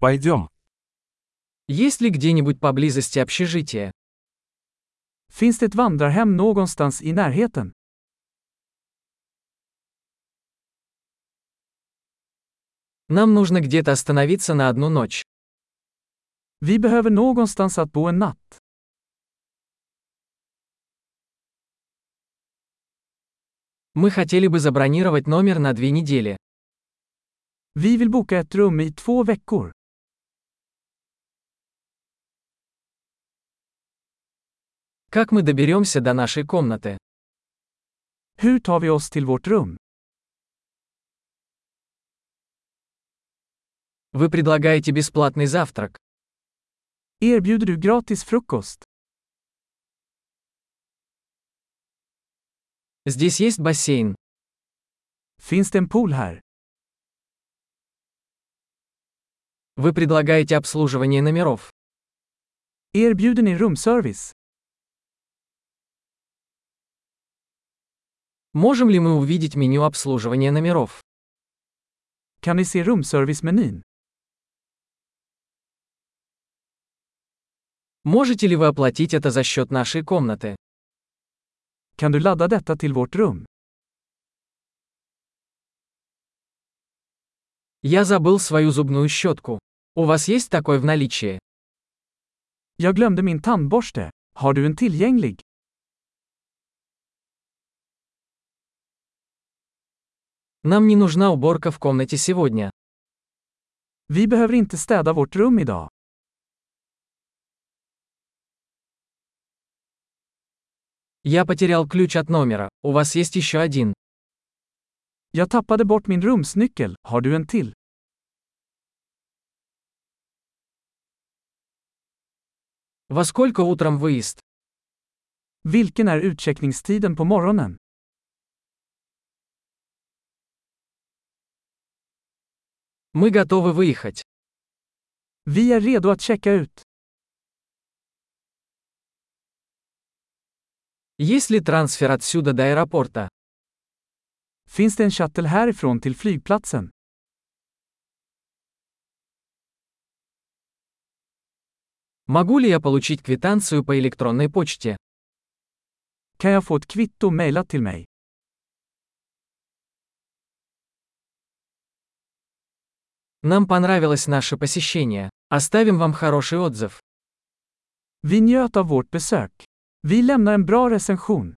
Пойдем. Есть ли где-нибудь поблизости общежитие? Finns det ett vandrarhem någonstans i närheten? Нам нужно где-то остановиться на одну ночь. Vi behöver någonstans att bo en natt. Мы хотели бы забронировать номер на две недели. Vi vill boka ett rum i två veckor. Как мы доберемся до нашей комнаты? Hur tar vi oss till vårt rum? Вы предлагаете бесплатный завтрак. Erbjuder du gratis frukost? Здесь есть бассейн. Finns det en pool här? Вы предлагаете обслуживание номеров. Erbjuder ni rumservice? Можем ли мы увидеть меню обслуживания номеров? Kan ni se rumservice-menyn? Можете ли вы оплатить это за счет нашей комнаты? Kan du ladda detta till vårt rum? Я забыл свою зубную щетку. У вас есть такой в наличии? Jag glömde min tandborste. Har du en tillgänglig? Нам не нужна уборка в комнате сегодня. Vi behöver inte städa vårt rum idag. Я потерял ключ от номера. У вас есть еще один. Jag tappade bort min rumsnyckel. Har du en till? Во сколько утром выезд? Vilken är utcheckningstiden på morgonen? Мы готовы выехать. Vi är redo att checka ut. Есть ли трансфер отсюда до аэропорта? Finns det en shuttle härifrån till flygplatsen? Могу ли я получить квитанцию по электронной почте? Kan jag få ett kvitto mejlat till mig? Нам понравилось наше посещение. Оставим вам хороший отзыв. Vi njöt av vårt besök. Vi lämnar en bra recension.